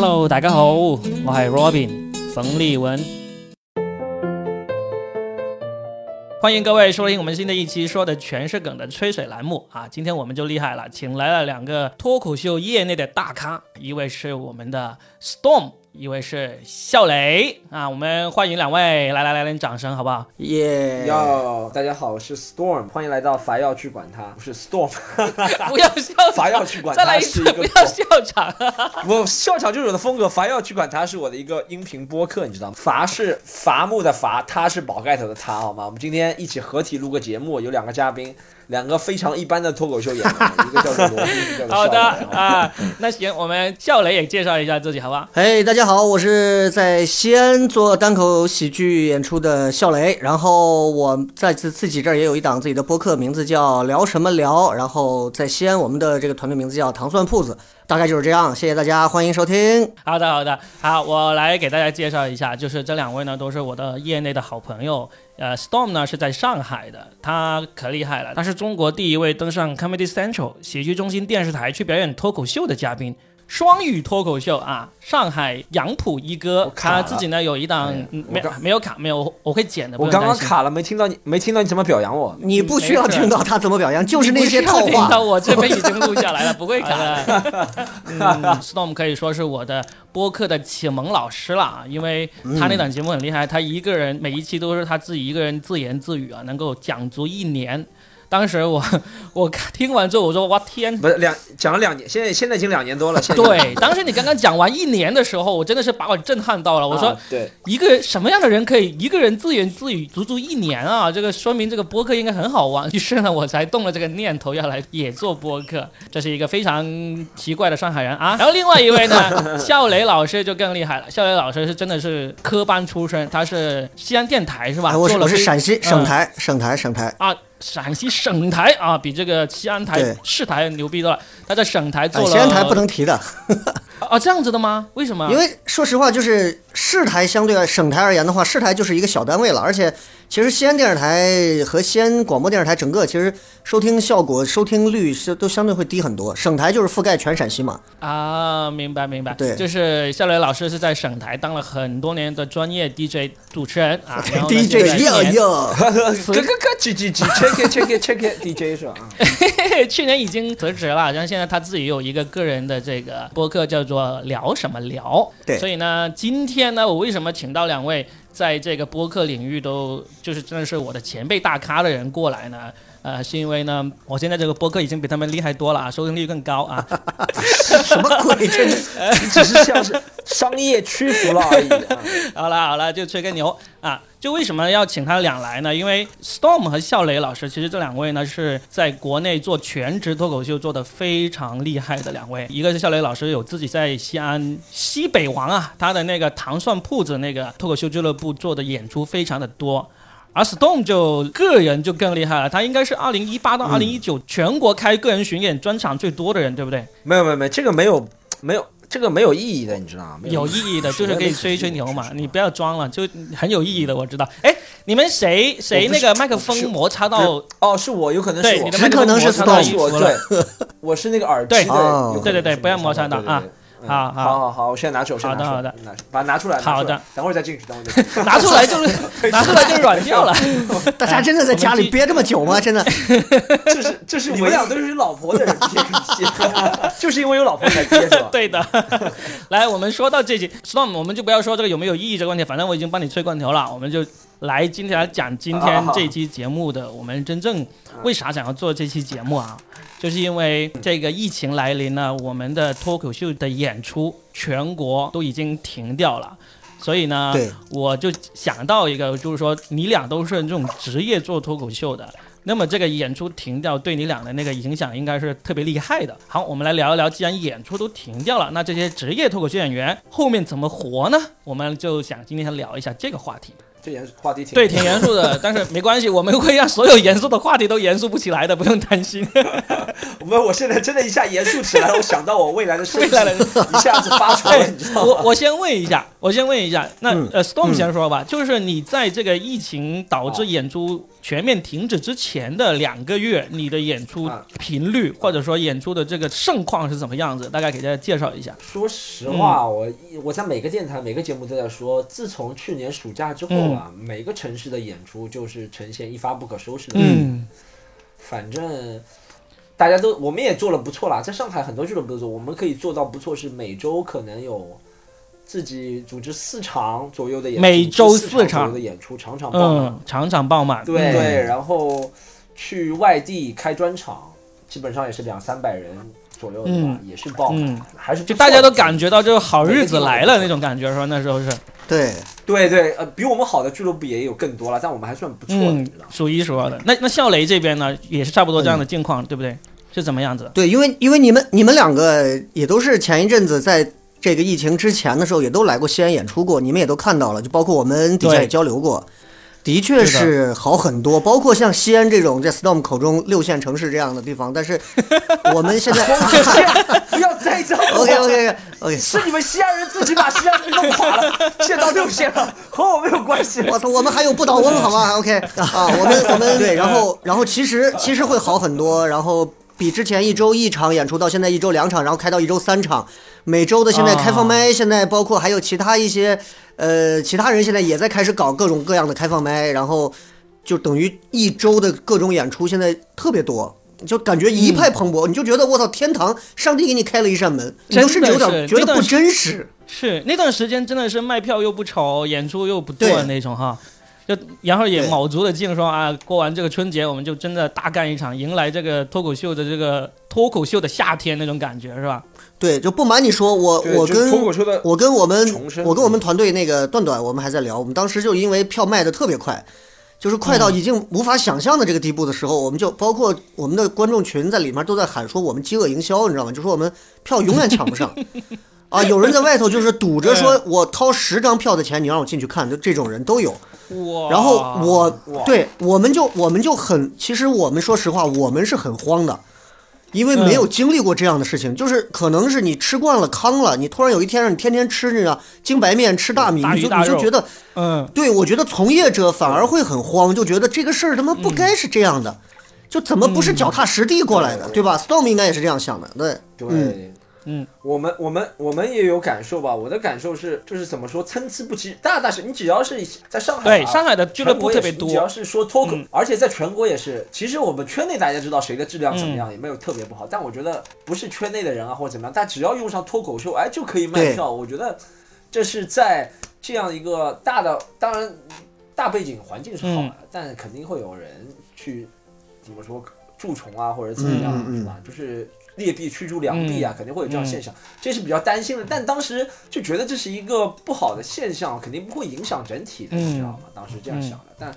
Hello，大家好，我系 Robin 冯立文，欢迎各位收听我们新的一期说的全是梗的吹水栏目啊！今天我们就厉害了，请来了两个脱口秀业内的大咖，一位是我们的 Storm。一位是笑雷啊，我们欢迎两位，来来来，点掌声好不好？耶！哟，大家好，我是 Storm，欢迎来到伐要去管他，不是 Storm，不要笑，伐要去管他，再来一次，不要笑场，我笑场就是我的风格，伐要去管他是我的一个音频播客，你知道吗？伐是伐木的伐，他是宝盖头的他，好吗？我们今天一起合体录个节目，有两个嘉宾。两个非常一般的脱口秀演员，一个叫做罗宾，一个叫做好的啊，那行，我们笑雷也介绍一下自己，好不好？嘿，大家好，我是在西安做单口喜剧演出的笑雷，然后我在自自己这儿也有一档自己的播客，名字叫聊什么聊，然后在西安我们的这个团队名字叫糖蒜铺子，大概就是这样，谢谢大家，欢迎收听。好的，好的，好，我来给大家介绍一下，就是这两位呢都是我的业内的好朋友。呃，Storm 呢是在上海的，他可厉害了，他是中国第一位登上 Comedy Central 喜剧中心电视台去表演脱口秀的嘉宾。双语脱口秀啊，上海杨浦一哥，他自己呢有一档，没没有卡，没有，我会剪的。我刚刚卡了，没听到你，没听到你怎么表扬我。你不需要听到他怎么表扬，就是那些套话。我这边已经录下来了，不会卡的。Storm 可以说是我的播客的启蒙老师了啊，因为他那档节目很厉害，他一个人每一期都是他自己一个人自言自语啊，能够讲足一年。当时我 我听完之后，我说哇天，不是两讲了两年，现在现在已经两年多了。对，当时你刚刚讲完一年的时候，我真的是把我震撼到了。我说，对，一个什么样的人可以一个人自言自语足足一年啊？这个说明这个播客应该很好玩。于是呢，我才动了这个念头，要来也做播客。这是一个非常奇怪的上海人啊。然后另外一位呢，笑雷老师就更厉害了。笑雷老师是真的是科班出身，他是西安电台是吧？我是我是陕西省台省台省台啊。陕西省台啊，比这个西安台市台牛逼多了。他在省台做了。西安台不能提的。啊，这样子的吗？为什么？因为说实话，就是市台相对省台而言的话，市台就是一个小单位了，而且。其实西安电视台和西安广播电视台整个其实收听效果、收听率是都相对会低很多。省台就是覆盖全陕西嘛。啊，明白明白。对，就是夏雷老师是在省台当了很多年的专业 DJ 主持人啊。DJ 哟哟，呵呵，咯咯咯 G G，check it check it check it DJ 是吧？去年已经辞职了，然后现在他自己有一个个人的这个播客，叫做聊什么聊。对。所以呢，今天呢，我为什么请到两位？在这个播客领域都就是真的是我的前辈大咖的人过来呢，呃，是因为呢，我现在这个播客已经比他们厉害多了啊，收听率更高啊。什么鬼？这 只是像是商业屈服了而已。好了好了，就吹个牛啊。就为什么要请他俩来呢？因为 Storm 和笑雷老师，其实这两位呢是在国内做全职脱口秀做的非常厉害的两位。一个是笑雷老师有自己在西安西北王啊，他的那个糖蒜铺子那个脱口秀俱乐部做的演出非常的多，而 Storm 就个人就更厉害了，他应该是二零一八到二零一九全国开个人巡演专场最多的人，对不对？没有没有没有，这个没有没有。这个没有意义的，你知道吗？有意义的，就是可以吹一吹牛嘛。你不要装了，就很有意义的，我知道。哎，你们谁谁那个麦克风摩擦到？哦，是我，有可能是我，只可能是我，对，我是那个耳机的，对对对，不要摩擦到啊。好，好，好，好，我现在拿出，好的，好的，拿，把它拿出来，好的，等会儿再进去，等会儿再 拿出来就是 拿出来就软掉了。大家真的在家里憋这么久吗？真的？这是这是你们俩都是有老婆的人憋就是因为有老婆才憋是吧？对的。来，我们说到这集，Storm，我们就不要说这个有没有意义这个问题，反正我已经帮你吹罐头了，我们就来今天来讲今天这期节目的，我们真正为啥想要做这期节目啊？就是因为这个疫情来临呢，我们的脱口秀的演出全国都已经停掉了，所以呢，我就想到一个，就是说你俩都是这种职业做脱口秀的，那么这个演出停掉对你俩的那个影响应该是特别厉害的。好，我们来聊一聊，既然演出都停掉了，那这些职业脱口秀演员后面怎么活呢？我们就想今天聊一下这个话题。这严肃话题挺对，挺严肃的，但是没关系，我们会让所有严肃的话题都严肃不起来的，不用担心。我们我现在真的一下严肃起来，我想到我未来的未来的一下子发愁了，你知道吗？我我先问一下，我先问一下，那呃，Storm 先说吧，就是你在这个疫情导致演出。全面停止之前的两个月，你的演出啊频率或者说演出的这个盛况是怎么样子？大概给大家介绍一下。说实话，嗯我我在每个电台、每个节目都在说，自从去年暑假之后啊，每个城市的演出就是呈现一发不可收拾的。嗯反正大家都，我们也做了不错啦，在上海很多俱乐部都做，我们可以做到不错，是每周可能有自己组织四场左右的演出，每周四四场左右的演出，场场爆满。嗯，场场爆满。对、嗯对，然后去外地开专场，基本上也是两三百人左右的吧，嗯也是爆满，嗯还是就大家都感觉到这个好日子来了那种感觉，是吧？那时候是，对，对对，呃，比我们好的俱乐部也有更多了，但我们还算不错的，数一数二的。那那笑雷这边呢，也是差不多这样的境况，对不对？是怎么样子？对，因为因为你们你们两个也都是前一阵子在这个疫情之前的时候，也都来过西安演出过，你们也都看到了，就包括我们底下也交流过，的确是是好很多。包括像西安这种在 Storm 口中六线城市这样的地方，但是 我们现在 不要再这样 OK OK OK，是你们西安人自己把西安给弄垮了，现在到六线了，和我没有关系。我操，我们还有不倒翁好吗？OK 啊，我们我们对，然后然后其实其实会好很多，然后比之前一周一场演出到现在一周两场，然后开到一周三场，每周的现在开放麦，现在包括还有其他一些呃其他人现在也在开始搞各种各样的开放麦，然后就等于一周的各种演出现在特别多。就感觉一派蓬勃，你就觉得我操，天堂，上帝给你开了一扇门，你都甚至有点觉得不真实。是那段时间真的是卖票又不愁，演出又不多对的那种哈。就然后也对卯足了劲说啊，过完这个春节我们就真的大干一场，迎来这个脱口秀的这个脱口秀的夏天那种感觉是吧？对，就不瞒你说，我我跟我跟我们我跟我们团队那个段段，我们还在聊，我们当时就因为票卖的特别快，就是快到已经无法想象的这个地步的时候，我们就包括我们的观众群在里面都在喊说我们饥饿营销，你知道吗？就说我们票永远抢不上。啊，有人在外头就是赌着说，我掏十张票的钱，你让我进去看，就这种人都有。哇！然后我对我们就我们就很，其实我们说实话，我们是很慌的，因为没有经历过这样的事情，就是可能是你吃惯了糠了，你突然有一天让你天天吃那个精白面、吃大米，你就你就觉得，嗯，对我觉得从业者反而会很慌，就觉得这个事儿他妈不该是这样的，就怎么不是脚踏实地过来的，嗯。对吧？Storm 应该也是这样想的，对，对，嗯嗯，我们我们我们也有感受吧。我的感受是，就是怎么说，参差不齐。大大是，你只要是在上海、啊，对，上海的俱乐部特别全国也是只要，是说脱口，嗯而且在全国也是。其实我们圈内大家知道谁的质量怎么样，也没有特别不好。但我觉得不是圈内的人啊或者怎么样，但只要用上脱口秀，哎，就可以卖票。我觉得这是在这样一个大的，当然大背景环境是好的，但肯定会有人去怎么说蛀虫啊，或者怎么样，是吧？就是。劣币驱逐良币啊，肯定会有这样现象，这是比较担心的。但当时就觉得这是一个不好的现象，肯定不会影响整体的，你知道吗？当时这样想的。但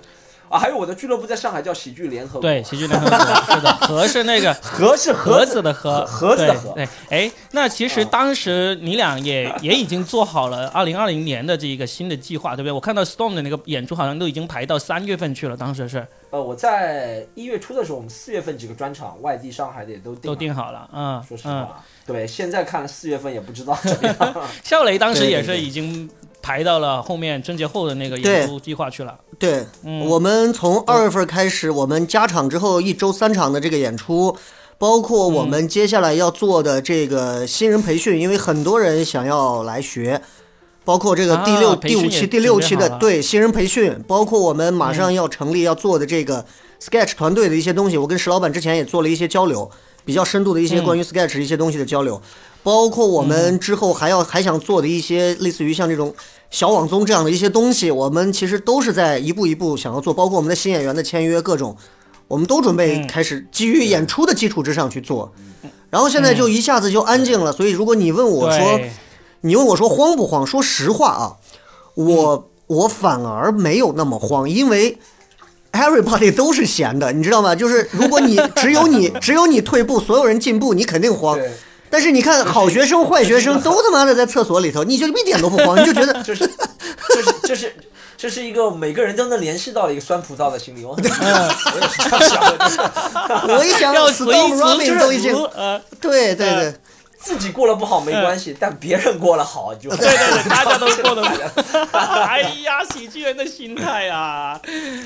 啊，还有我的俱乐部在上海叫喜剧联合国，对，喜剧联合国是的，和是那个 盒是盒子子的盒，盒子的盒对，对哎，那其实啊当时你俩也也已经做好了二零二零年的这一个新的计划，对不对？我看到 Storm 的那个演出好像都已经排到三月份去了，当时是呃，我在一月初的时候，我们四月份几个专场，外地、上海的也都定都定好了，嗯说实嗯。话，对，现在看四月份也不知道怎么样。笑雷当时也是已经排到了后面春节后的那个演出计划去了，对，嗯。我们从二月份开始，我们加场之后一周三场的这个演出，包括我们接下来要做的这个新人培训，因为很多人想要来学，包括这个第六、第五期、第六期的对新人培训，包括我们马上要成立要做的这个 Sketch 团队的一些东西，我跟石老板之前也做了一些交流，比较深度的一些嗯关于 Sketch 一些东西的交流。包括我们之后还要还想做的一些类似于像这种小网综这样的一些东西，我们其实都是在一步一步想要做，包括我们的新演员的签约各种，我们都准备嗯开始基于演出的基础之上去做。然后现在就一下子就安静了，所以如果你问我说，你问我说慌不慌？说实话啊，我我反而没有那么慌，因为 everybody 都是闲的，你知道吗？就是如果你 只有你只有你退步，所有人进步，你肯定慌。但是你看，好学生、坏学生都他妈的在厕所里头，你就一点都不慌，你就觉得就是就是就是这是一个每个人都能联系到的一个酸葡萄的心理。我也是这样想的，我一想到词 Robin 都已经对对对，自己过得不好没关系，但别人过得好就对对对，大家都过得 哎呀，喜剧人的心态啊，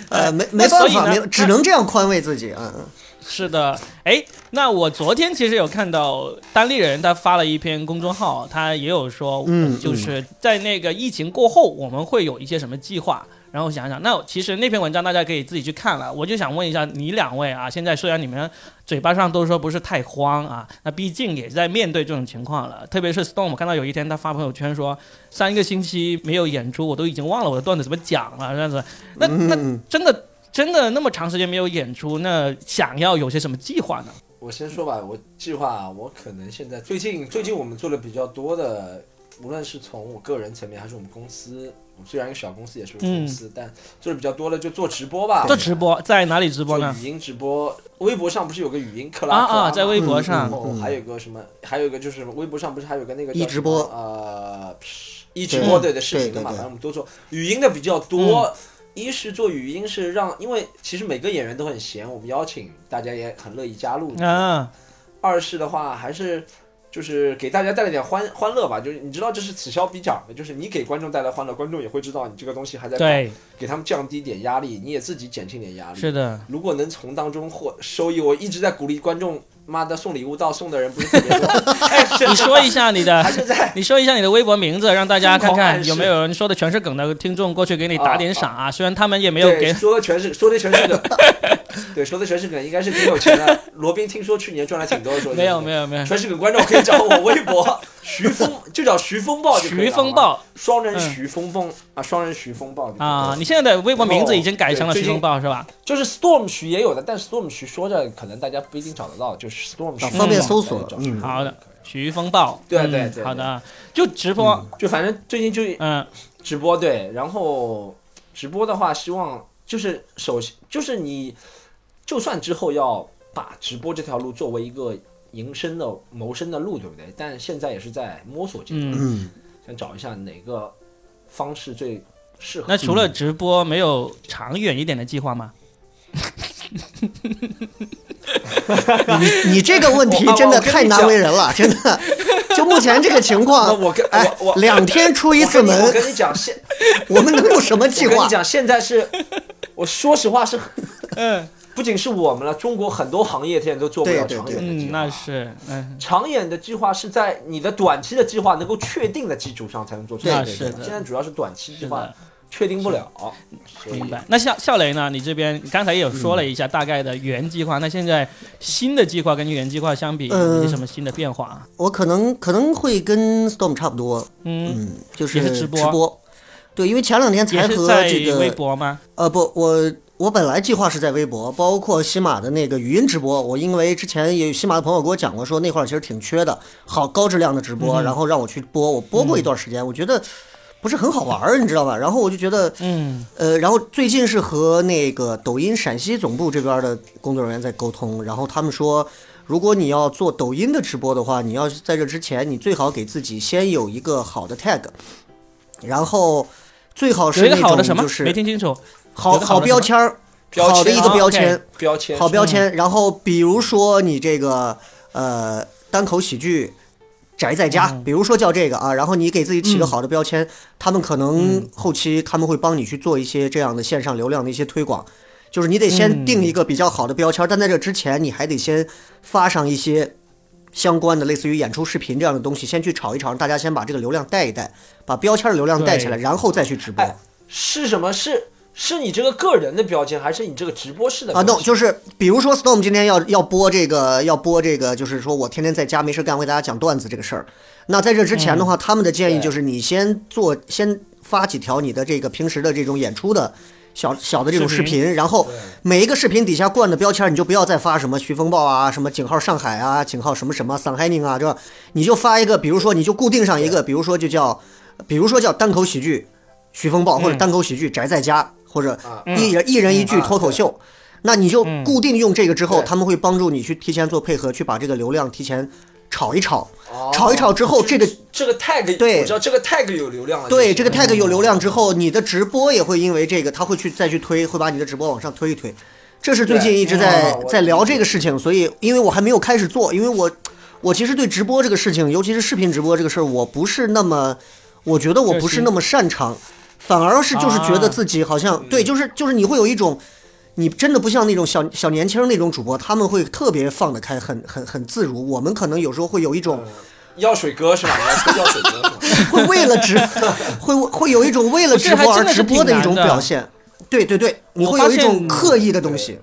呃，没没办法，所以呢没只能这样宽慰自己啊。嗯。是的，哎，那我昨天其实有看到单立人他发了一篇公众号，他也有说，嗯就是在那个疫情过后，我们会有一些什么计划。然后想想，那其实那篇文章大家可以自己去看了。我就想问一下你两位啊，现在虽然你们嘴巴上都说不是太慌啊，那毕竟也在面对这种情况了。特别是 Storm，我看到有一天他发朋友圈说，三个星期没有演出，我都已经忘了我的段子怎么讲了，这样子。那那嗯，真的真的那么长时间没有演出，那想要有些什么计划呢？我先说吧，我计划我可能现在最近最近我们做的比较多的，无论是从我个人层面还是我们公司，我们虽然一个小公司也是个公司，但做的比较多的就做直播吧。做直播在哪里直播呢？做语音直播，微博上不是有个语音克拉啊啊，克在微博上然，后还有一个什么，还有一个就是微博上不是还有个那个叫一直播呃，一直播对对视频的嘛，反正我们都做语音的比较多。一是做语音是让，因为其实每个演员都很闲，我们邀请大家也很乐意加入。啊，二是的话还是就是给大家带来点欢欢乐吧，就是你知道这是此消彼长的，就是你给观众带来欢乐，观众也会知道你这个东西还在，对，给他们降低点压力，你也自己减轻点压力。是的，如果能从当中获收益，我一直在鼓励观众，妈的送礼物到送的人不是特别多，你说一下你的你说一下你的微博名字，让大家 看看有没有人说的全是梗的听众过去给你打点赏啊。虽然他们也没有给，说的全是说的全是梗，对，说的全是梗，应该是挺有钱的。罗宾听说去年赚了挺多的，说没有没有，没有。全是梗观众可以找我微博。徐风，就叫徐风暴就可以了徐风，暴双人徐风暴啊，双人徐风暴啊，你现在的微博名字已经改成了徐风暴是吧？就是 Storm 徐也有的，但 Storm 徐说着可能大家不一定找得到，就是方便搜索嗯。好的，徐风暴。对嗯对对好的，就直播，就反正最近就嗯。直播对，然后直播的话，希望就是首先就是你，就算之后要把直播这条路作为一个营生的谋生的路，对不对？但现在也是在摸索阶段，想找一下哪个方式最适合。那除了直播，没有长远一点的计划吗？你你这个问题真的太难为人了，真的。就目前这个情况，我跟哎我我，两天出一次门我，跟你讲现，我们能有什么计划？我跟你讲现在是，我说实话是，嗯 不仅是我们了，中国很多行业现在都做不了长远的计嗯，划。那是嗯，长远的计划是在你的短期的计划能够确定的基础上才能做出来。那是的现在主要是短期计划确定不了，明白。那笑笑雷呢？你这边刚才也有说了一下大概的原计划，那现在新的计划跟原计划相比，嗯有些什么新的变化？我可能可能会跟 Storm 差不多，嗯，嗯，就是也是直播对，因为前两天才和在这个微博吗？呃不，我我本来计划是在微博，包括西马的那个语音直播。我因为之前也有西马的朋友给我讲过，说那块儿其实挺缺的，好高质量的直播，嗯然后让我去播，我播过一段时间，我觉得不是很好玩儿，你知道吧？然后我就觉得，嗯呃，然后最近是和那个抖音陕西总部这边的工作人员在沟通，然后他们说，如果你要做抖音的直播的话，你要在这之前，你最好给自己先有一个好的 tag，然后最好是那？种就是没听清楚。好好的好标签儿，好的一个啊标签，标签好标签。然后比如说你这个呃单口喜剧。宅在家，嗯。比如说叫这个啊，然后你给自己起个好的标签，他们可能嗯。后期他们会帮你去做一些这样的线上流量的一些推广，就是你得先嗯。定一个比较好的标签，但在这之前你还得先发上一些相关的类似于演出视频这样的东西，先去炒一炒，让大家先把这个流量带一带，把标签的流量带起来，然后再去直播。哎是什么？是是你这个个人的标签，还是你这个直播室的啊，no，就是比如说 Storm 今天要要播这个，要播这个，就是说我天天在家没事干，为大家讲段子这个事儿。那在这之前的话，他们的建议就是你先做，先发几条你的这个平时的这种演出的小小的这种视视频，然后每一个视频底下冠的标签，你就不要再发什么徐风暴啊，什么井号上海啊，井号什么什么 Sun Haining 啊，这你就发一个，比如说你就固定上一个，比如说就叫，比如说叫单口喜剧徐风暴，或者嗯单口喜剧宅在家，或者啊一人一人一句嗯。脱口秀。那你就嗯。固定用这个之后，对。他们会帮助你去提前做配合，去把这个流量提前炒一炒，哦。炒一炒之后，这个这个 tag 对。我知道这个 tag 有流量了。对这个 tag 有流量之后，你的直播也会因为这个，他会去再去推，会把你的直播往上推一推。这是最近一直在在聊这个事情，所以因为我还没有开始做，因为我我其实对直播这个事情，尤其是视频直播这个事儿，我不是那么，我觉得我不是那么擅长，反而是就是觉得自己好像、对，就是就是你会有一种，你真的不像那种小小年轻那种主播，他们会特别放得开，很很很自如。我们可能有时候会有一种。药水哥是吧？药水哥？会为了直，会会有一种为了直播而直播的一种表现。对对对，你我会有一种刻意的东西。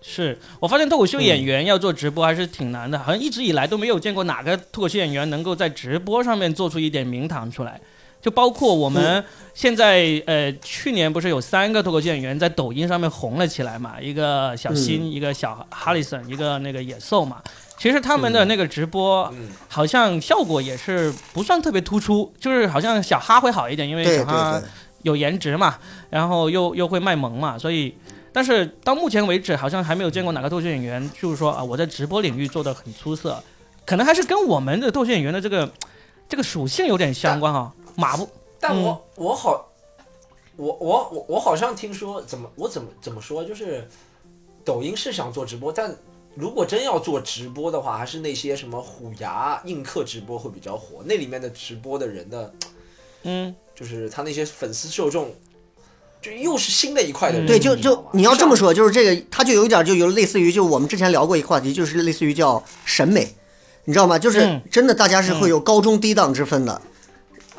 是我发现脱口秀嗯演员要做直播还是挺难的，好像一直以来都没有见过哪个脱口秀演员能够在直播上面做出一点名堂出来。就包括我嗯们现在，呃，去年不是有三个脱口秀演员在抖音上面红了起来嘛？一个小新，一个小哈里森，一个那个野兽嘛。其实他们的那个直播嗯，好像效果也是不算特别突出，就是好像小哈会好一点，因为小哈，有颜值嘛，然后又又会卖萌嘛，所以，但是到目前为止，好像还没有见过哪个脱口秀演员，就是说啊，我在直播领域做的很出色，可能还是跟我们的脱口秀演员的这个这个属性有点相关哈。马不，但我、我好，我我我我好像听说怎么我怎么怎么说，就是抖音是想做直播，但如果真要做直播的话，还是那些什么虎牙映客直播会比较火，那里面的直播的人的，嗯，就是他那些粉丝受众，就又是新的一块的人。对，就就你要这么说，就是这个，它就有一点就有类似于，就我们之前聊过一个话题，就是类似于叫审美，你知道吗？就是嗯真的大家是会有高中低档之分的。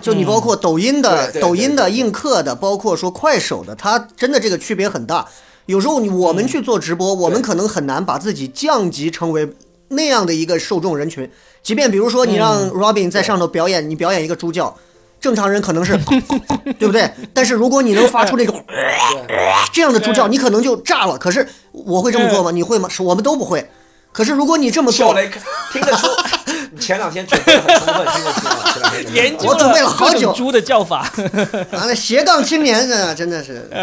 就你包括抖音的、抖音的、映客的，包括说快手的，它真的这个区别很大。有时候你我们去做直播，我们可能很难把自己降级成为那样的一个受众人群。即便比如说你让 Robin 在上头表演，你表演一个猪叫，正常人可能是 对不对？但是如果你能发出那种这样的猪叫，你可能就炸了。可是我会这么做吗？你会吗？是我们都不会。可是如果你这么做，听得出，你 前两天准备充分，听得出来。前两天准备得研究我准备了好久猪的叫法，啊，那斜杠青年啊，真的是。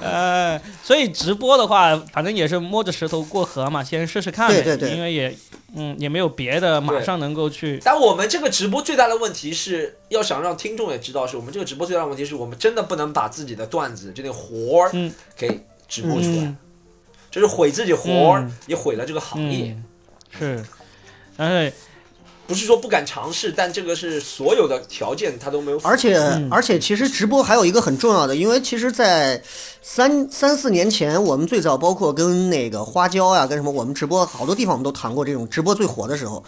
呃，所以直播的话，反正也是摸着石头过河嘛，先试试看呗。对对对因为也，嗯，也没有别的马上能够去。但我们这个直播最大的问题是要想让听众也知道，是我们这个直播最大的问题是我们真的不能把自己的段子这个活儿嗯给直播出来，嗯就是毁自己活儿，嗯也毁了这个行业。嗯，是，但是不是说不敢尝试，但这个是所有的条件他都没有。而且嗯。而且，其实直播还有一个很重要的，因为其实，在三三四年前，我们最早包括跟那个花椒啊，跟什么，我们直播好多地方我们都谈过这种直播最火的时候。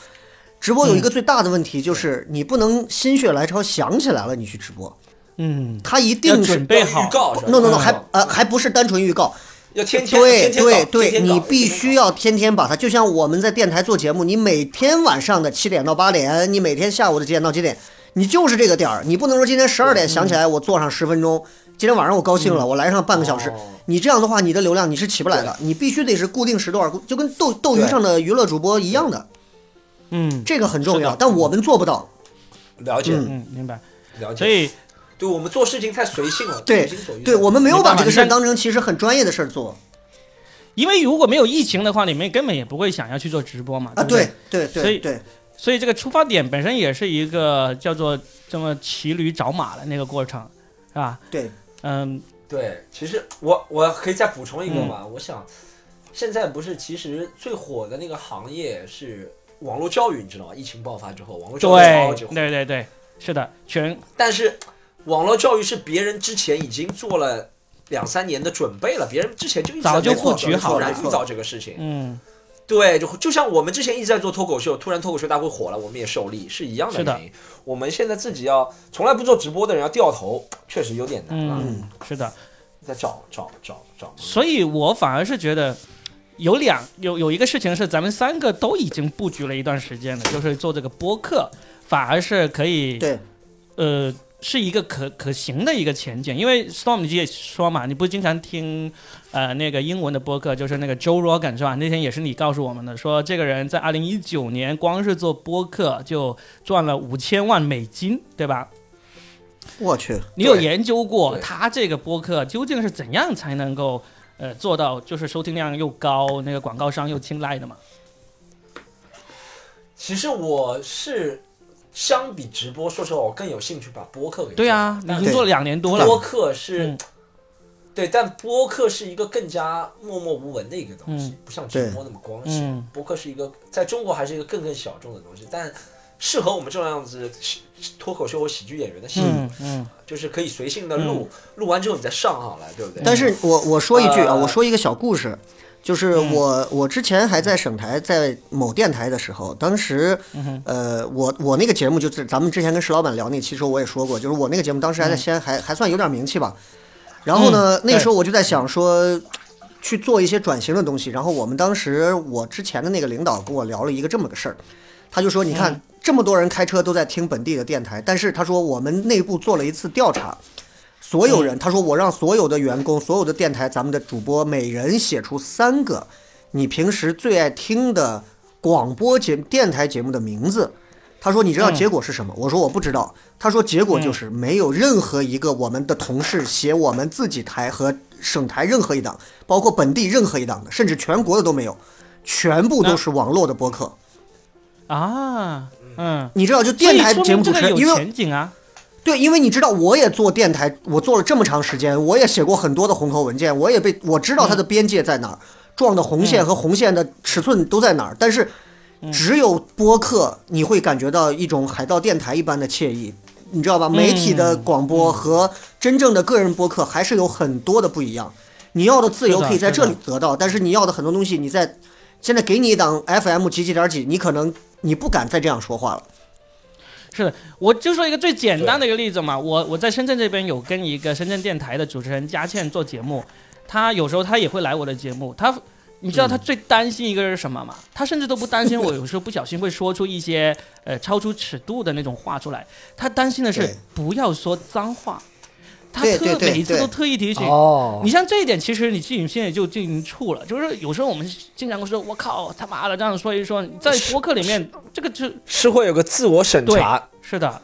直播有一个最大的问题，就是你不能心血来潮想起来了你去直播，嗯，他一定是准备好。预。告 no no no 嗯。还呃还不是单纯预告，要天天对天天对对，你必须要天天把它，就像我们在电台做节目，你每天晚上的七点到八点，你每天下午的几点到几点，你就是这个点儿，你不能说今天十二点想起来我做上十分钟，今天晚上我高兴了，我来上半个小时哦，你这样的话，你的流量你是起不来的，你必须得是固定时段，就跟斗斗鱼上的娱乐主播一样的，嗯。这个很重要，但我们做不到。了解、嗯。嗯，明白。了解。所以对我们做事情太随性了，对随心所欲。对，我们没有把这个事儿当成其实很专业的事儿做因为如果没有疫情的话，你们根本也不会想要去做直播嘛。啊，对不对对对所以所以这个出发点本身也是一个叫做这么骑驴找马的那个过程，是吧？对，嗯，对，其实我我可以再补充一个嗯嘛，我想现在不是其实最火的那个行业是网络教育，你知道吗？疫情爆发之后，网络教育超级对火，对对对，是的，全但是网络教育是别人之前已经做了两三年的准备了，别人之前就一直早就布局好了没错预造这个事情。嗯对，就就像我们之前一直在做脱口秀，突然脱口秀大会火了，我们也受力，是一样的是的原因。我们现在自己要从来不做直播的人要掉头，确实有点难啊，嗯，是的。在找找找找。所以我反而是觉得有两有有一个事情是咱们三个都已经布局了一段时间了，就是做这个播客，反而是可以对，呃是一个可可行的一个前景，因为 Storm 你也说嘛，你不经常听呃那个英文的播客，就是那个 Joe Rogan 是吧？那天也是你告诉我们的，说这个人在二零一九年光是做播客就赚了五千万美金，对吧？我去，你有研究过他这个播客究竟是怎样才能够呃做到就是收听量又高，那个广告商又青睐的吗？其实我是相比直播，说实话，我更有兴趣把播客给做对啊，你已经做了两年多了。播客是、嗯。对，但播客是一个更加默默无闻的一个东西，嗯。不像直播那么光鲜。嗯。播客是一个在中国还是一个更更小众的东西，但适合我们这种样子喜脱口秀或喜剧演员的戏嗯嗯。就是可以随性的录，录完之后你再上好了，对不对？但是我我说一句啊，呃我说一个小故事，就是我我之前还在省台，在某电台的时候，当时呃，我我那个节目就是咱们之前跟石老板聊那期时候我也说过，就是我那个节目当时还在西安还还算有点名气吧。然后呢嗯，那个时候我就在想说。去做一些转型的东西，然后我们当时我之前的那个领导跟我聊了一个这么个事儿，他就说：“你看这么多人开车都在听本地的电台，但是他说我们内部做了一次调查，所有人，他说我让所有的员工、所有的电台，咱们的主播每人写出三个你平时最爱听的广播节电台节目的名字。他说你知道结果是什么？我说我不知道。他说结果就是没有任何一个我们的同事写我们自己台和省台任何一档，包括本地任何一档的，甚至全国的都没有，全部都是网络的播客。啊嗯，你知道，就电台节目主持人，明这个有因为前景啊。对，因为你知道，我也做电台，我做了这么长时间，我也写过很多的红头文件，我也被我知道它的边界在哪儿，撞的红线和红线的尺寸都在哪儿。但是，只有播客，你会感觉到一种海盗电台一般的惬意，你知道吧？媒体的广播和真正的个人播客还是有很多的不一样。你要的自由可以在这里得到，但是你要的很多东西，你在现在给你一档 FM 几几点几，你可能你不敢再这样说话了。是的，我就说一个最简单的一个例子嘛，我我在深圳这边有跟一个深圳电台的主持人佳倩做节目，她有时候她也会来我的节目，她。你知道她最担心一个是什么吗？她甚至都不担心我有时候不小心会说出一些呃超出尺度的那种话出来，她担心的是不要说脏话。他对对对特每一次都特意提醒，哦你像这一点，其实你自己现在就进行处了，就是有时候我们经常会说“我靠他妈的”这样说一说，在播客里面，这个就是会有个自我审查，是的，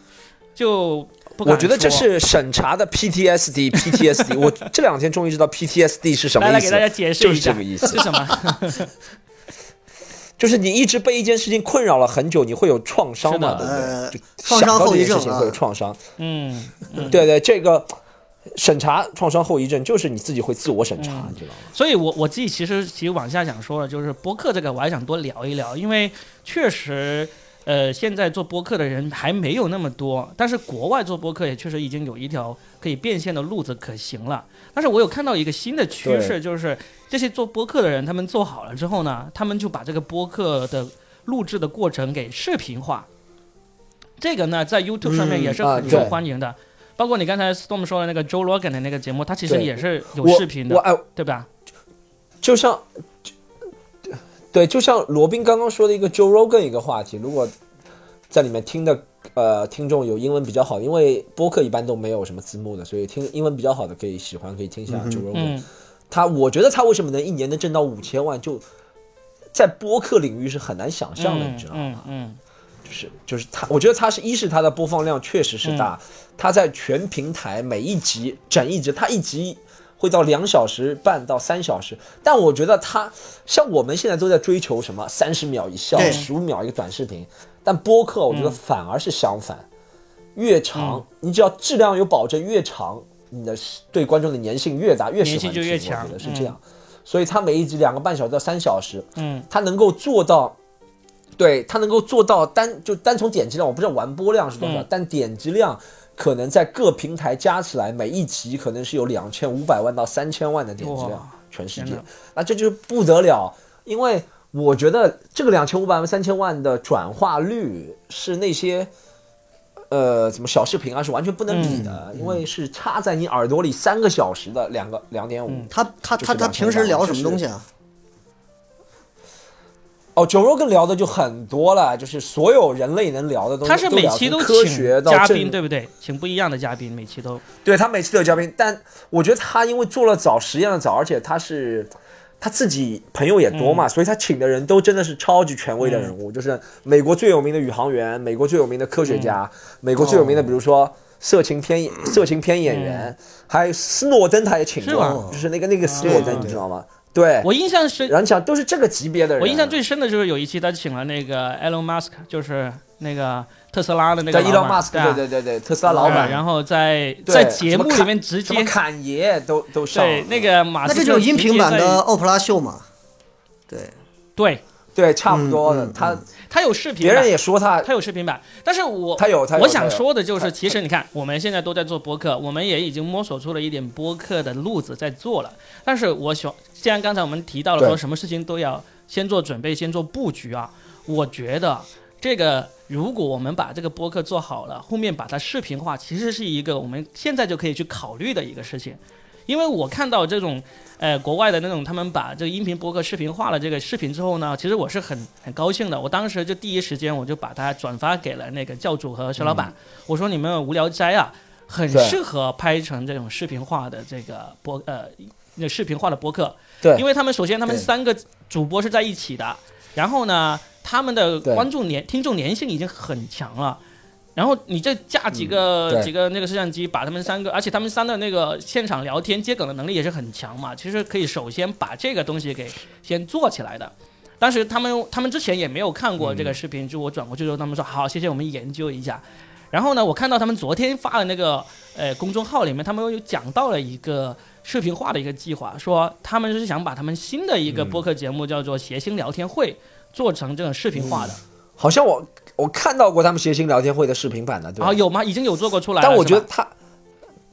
就不敢我觉得这是审查的 PTSD。PTSD，我这两天终于知道 PTSD 是什么意思来来给大家解释就是一下这个意思是什么？就是你一直被一件事情困扰了很久，你会有创伤嘛，对不呃对？就创想到伤后事情会有啊创伤，嗯，对对，这个审查创伤后遗症就是你自己会自我审查，你知道吗？所以我我自己其实其实往下想说了就是播客这个，我还想多聊一聊，因为确实。呃，现在做播客的人还没有那么多，但是国外做播客也确实已经有一条可以变现的路子可行了。但是我有看到一个新的趋势，就是这些做播客的人，他们做好了之后呢，他们就把这个播客的录制的过程给视频化。这个呢，在 YouTube 上面也是很受欢迎的。包括你刚才 Storm 说的那个 Joe Rogan 的那个节目，它其实也是有视频的，我哎，对吧？就像，对，就像罗宾刚刚说的一个 Joe Rogan 一个话题，如果在里面听的呃听众有英文比较好，因为播客一般都没有什么字幕的，所以听英文比较好的可以喜欢可以听一下 Joe Rogan。嗯，他我觉得他为什么能一年能挣到五千万，就在播客领域是很难想象的，嗯你知道吗？嗯是就是他，我觉得他是一是他的播放量确实是大，他在全平台每一集整一集，他一集会到两小时半到三小时，但我觉得他像我们现在都在追求什么三十秒一笑，十五秒一个短视频，但播客我觉得反而是相反，越长你只要质量有保证，越长你的对观众的粘性越大，越喜欢就越听强我觉得是这样。所以他每一集两个半小时到三小时，嗯。他能够做到，对他能够做到单就单从点击量，我不知道完播量是多少，嗯但点击量可能在各平台加起来，每一集可能是有两千五百万到三千万的点击量，全世界，那这就是不得了，因为我觉得这个两千五百万三千万的转化率是那些。呃，怎么小视频啊是完全不能比的，嗯因为是插在你耳朵里三个小时的两个两点五，他他他他平时聊什么东西啊？哦，九肉跟聊的就很多了，就是所有人类能聊的东西，他是每期都请嘉宾，对不对？请不一样的嘉宾，每期都对他每期都有嘉宾，但我觉得他因为做了早，实验的早，而且他是他自己朋友也多嗯嘛，所以他请的人都真的是超级权威的人物，就是美国最有名的宇航员，美国最有名的科学家，嗯美国最有名的，哦比如说。色情片色情片演员，还有斯诺登，他也请过是，就是那个那个斯诺登，你知道吗？对，我印象是然后你想都是这个级别的人，我印象最深的就是有一期他请了那个 Elon Musk，就是那个特斯拉的那个 Elon Musk，对啊对对对对，特斯拉老板，然后在在节目里面直接什么侃爷都都上。了，对那个马斯克那这就是音频版的奥普拉秀嘛？对，对，对差不多的，他他有视频别人，也说他他有视频版，但是我他有他有我想说的就是，其实你看，我们现在都在做播客，我们也已经摸索出了一点播客的路子在做了。但是我想，既然刚才我们提到了说什么事情都要先做准备，先做布局啊，我觉得这个如果我们把这个播客做好了，后面把它视频化，其实是一个我们现在就可以去考虑的一个事情。因为我看到这种，呃，国外的那种，他们把这个音频播客视频化了这个视频之后呢，其实我是很很高兴的。我当时就第一时间我就把它转发给了那个教主和石老板，我说你们无聊斋啊，很适合拍成这种视频化的这个播呃那视频化的播客，对因为他们首先他们三个主播是在一起的，然后呢，他们的观众粘听众粘性已经很强了。然后你再架几个、嗯几个那个摄像机，把他们三个，而且他们三的那个现场聊天接梗的能力也是很强嘛。其实可以首先把这个东西给先做起来的。当时他们他们之前也没有看过这个视频，就我转过去之后，他们说好，谢谢我们研究一下。然后呢，我看到他们昨天发的那个呃公众号里面，他们有讲到了一个视频化的一个计划，说他们是想把他们新的一个播客节目叫做“谐星聊天会”做成这种视频化的。好像我我看到过他们谐星聊天会的视频版的，对吧啊，有吗？已经有做过出来了。但我觉得他，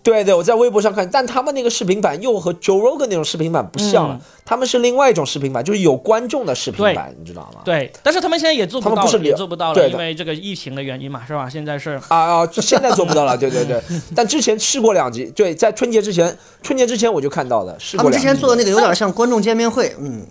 对对，我在微博上看，但他们那个视频版又和 Joe Rogan 那种视频版不像了，嗯他们是另外一种视频版，就是有观众的视频版，你知道吗？对，但是他们现在也做不到了，也他们不是也做不到了，因为这个疫情的原因嘛，是吧？现在是啊啊，现在做不到了，对对对。但之前试过两集，对，在春节之前，春节之前我就看到了，试他们之。前做的那个有点像观众见面会，嗯，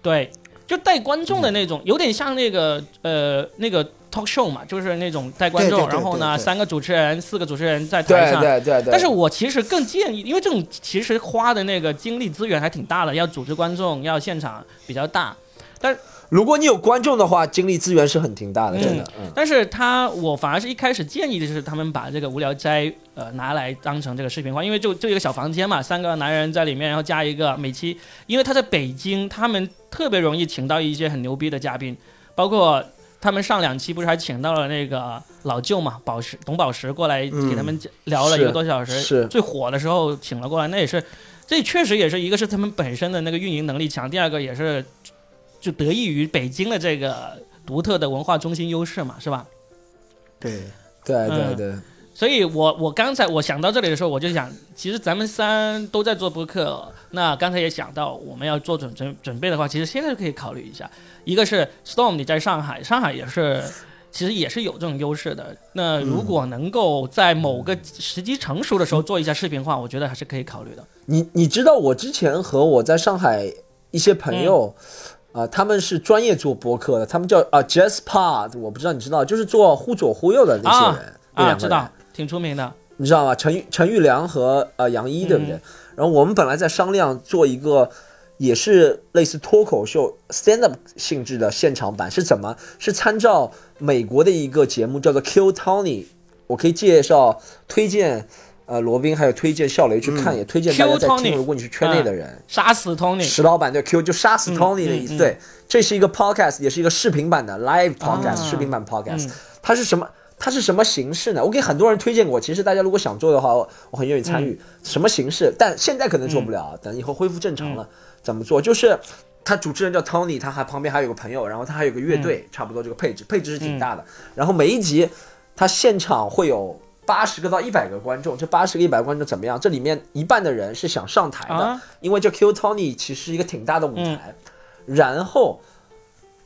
对，就带观众的那种，有点像那个呃那个 talk show 嘛，就是那种带观众，对对对然后呢对对三个主持人、四个主持人在台上。对对对。但是我其实更建议，因为这种其实花的那个精力资源还挺大的，要组织观众，要现场比较大。但如果你有观众的话，精力资源是很挺大的，真的。嗯，但是他我反而是一开始建议的就是他们把这个无聊斋呃拿来当成这个视频化，因为就就一个小房间嘛，三个男人在里面，然后加一个每期，因为他在北京，他们特别容易请到一些很牛逼的嘉宾，包括他们上两期不是还请到了那个老舅嘛，宝石董宝石过来嗯给他们聊了一个多小时，是最火的时候请了过来，那也是，这确实也是一个是他们本身的那个运营能力强，第二个也是就得益于北京的这个独特的文化中心优势嘛，是吧？对，对对嗯对。所以我我刚才我想到这里的时候，我就想，其实咱们三都在做播客，那刚才也想到我们要做准准准备的话，其实现在就可以考虑一下。一个是 Storm 你在上海，上海也是其实也是有这种优势的。那如果能够在某个时机成熟的时候做一下视频化，我觉得还是可以考虑的。你你知道我之前和我在上海一些朋友，啊、他们是专业做播客的，他们叫啊 Jazz Pod，我不知道你知道，就是做忽左忽右的那些人，那啊，知道，挺出名的。你知道吗？陈玉陈玉良和呃杨一，对不对？嗯然后我们本来在商量做一个，也是类似脱口秀 stand up 性质的现场版，是怎么？是参照美国的一个节目叫做 Kill Tony，我可以介绍推荐。呃，罗宾还有推荐笑雷去看，也推荐大家在 Tony 听。如果你是圈内的人，杀死 Tony，石老板对 Q 就杀死 Tony 的意思。对，这是一个 podcast，也是一个视频版的 live podcast，、啊视频版 podcast、嗯它是什么？它是什么形式呢？我给很多人推荐过，其实大家如果想做的话，我我很愿意参与。什么形式？但现在可能做不了，等以后恢复正常了、怎么做？就是他主持人叫 Tony，他还旁边还有个朋友，然后他还有个乐队，差不多这个配置，配置是挺大的。然后每一集他现场会有。八十个到一百个观众，这八十个一百个观众怎么样？这里面一半的人是想上台的，啊因为这 Q Tony 其实是一个挺大的舞台，然后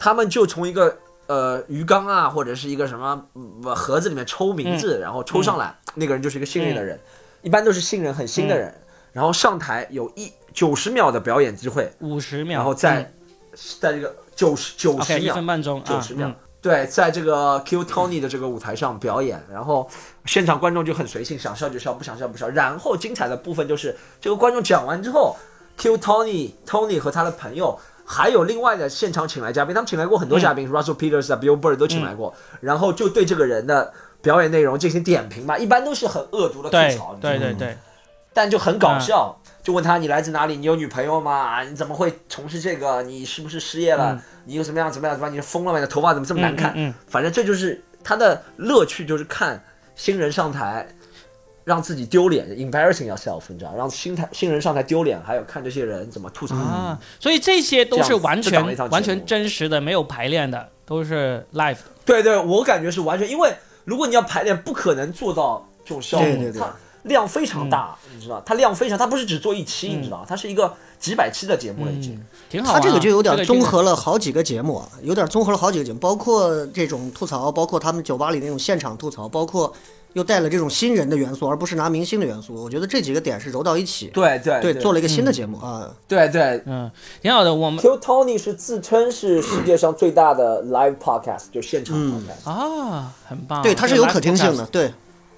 他们就从一个呃鱼缸啊或者是一个什么、呃盒子里面抽名字，然后抽上来，那个人就是一个幸运的人，一般都是信任很新的人，然后上台有一九十秒的表演机会，五十秒，然后在、嗯。在这个九十九十秒。分半钟，九十秒。啊对，在这个 Q Tony 的这个舞台上表演，然后现场观众就很随性，想笑就笑，不想笑不笑。然后精彩的部分就是这个观众讲完之后，Q Tony Tony 和他的朋友，还有另外的现场请来嘉宾，他们请来过很多嘉宾、，Russell Peters 啊，Bill Burr 都请来过，然后就对这个人的表演内容进行点评吧，一般都是很恶毒的吐槽，对对对，但就很搞笑，就问他你来自哪里，你有女朋友吗？你怎么会从事这个？你是不是失业了？嗯你有什么样怎么样？怎么样？你是疯了吗？你的头发怎么这么难看？反正这就是他的乐趣，就是看新人上台。让自己丢脸，embarrassing yourself，你知道，让新台新人上台丢脸，还有看这些人怎么吐槽。啊，所以这些都是完全完全真实的，没有排练的，都是 live。对对，我感觉是完全，因为如果你要排练，不可能做到这种效果，对对对它量非常大，你知道，它量非常，它不是只做一期，嗯你知道，它是一个几百期的节目了已经。嗯，挺好、啊。他这个就有点综合了好几个节目啊，有点综合了好几个节目，包括这种吐槽，包括他们酒吧里那种现场吐槽，包括又带了这种新人的元素，而不是拿明星的元素。我觉得这几个点是揉到一起，对对对，做了一个新嗯的节目啊。对对。嗯，挺好的。我们 Q Tony 是自称是世界上最大的 live podcast，就现场嗯 podcast。啊，很棒。对，它是有可听性的，对，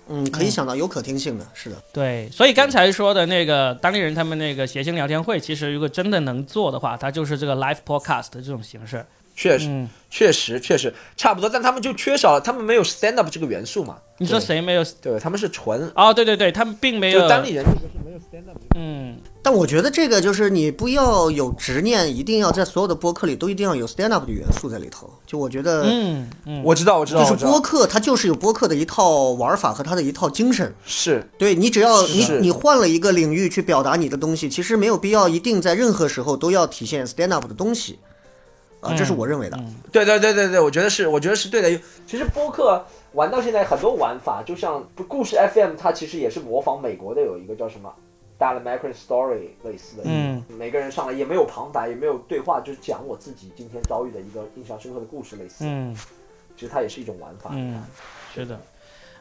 嗯，可以想到有可听性的，是的。对，所以刚才说的那个当地人他们那个谐星聊天会，其实如果真的能做的话，它就是这个 live podcast 的这种形式。确实，嗯，确实，确实差不多，但他们就缺少了，他们没有 stand up 这个元素嘛。你说谁没有？对，他们是纯哦，对对对，他们并没有就。单立人，就是没有 stand up。嗯，但我觉得这个就是你不要有执念，一定要在所有的播客里都一定要有 stand up 的元素在里头。就我觉得，嗯嗯，我知道，我知道，就是播客，它就是有播客的一套玩法和它的一套精神。是对你只要你你换了一个领域去表达你的东西，其实没有必要一定在任何时候都要体现 stand up 的东西，啊，这是我认为的。对对对对对，我觉得是，我觉得是对的。其实播客玩到现在很多玩法，就像故事 FM，它其实也是模仿美国的有一个叫什么 d a l a m a c r a n Story 类似的，嗯，每个人上来也没有旁白，也没有对话，就是讲我自己今天遭遇的一个印象深刻的故事类似。嗯其实它也是一种玩法。嗯，是的。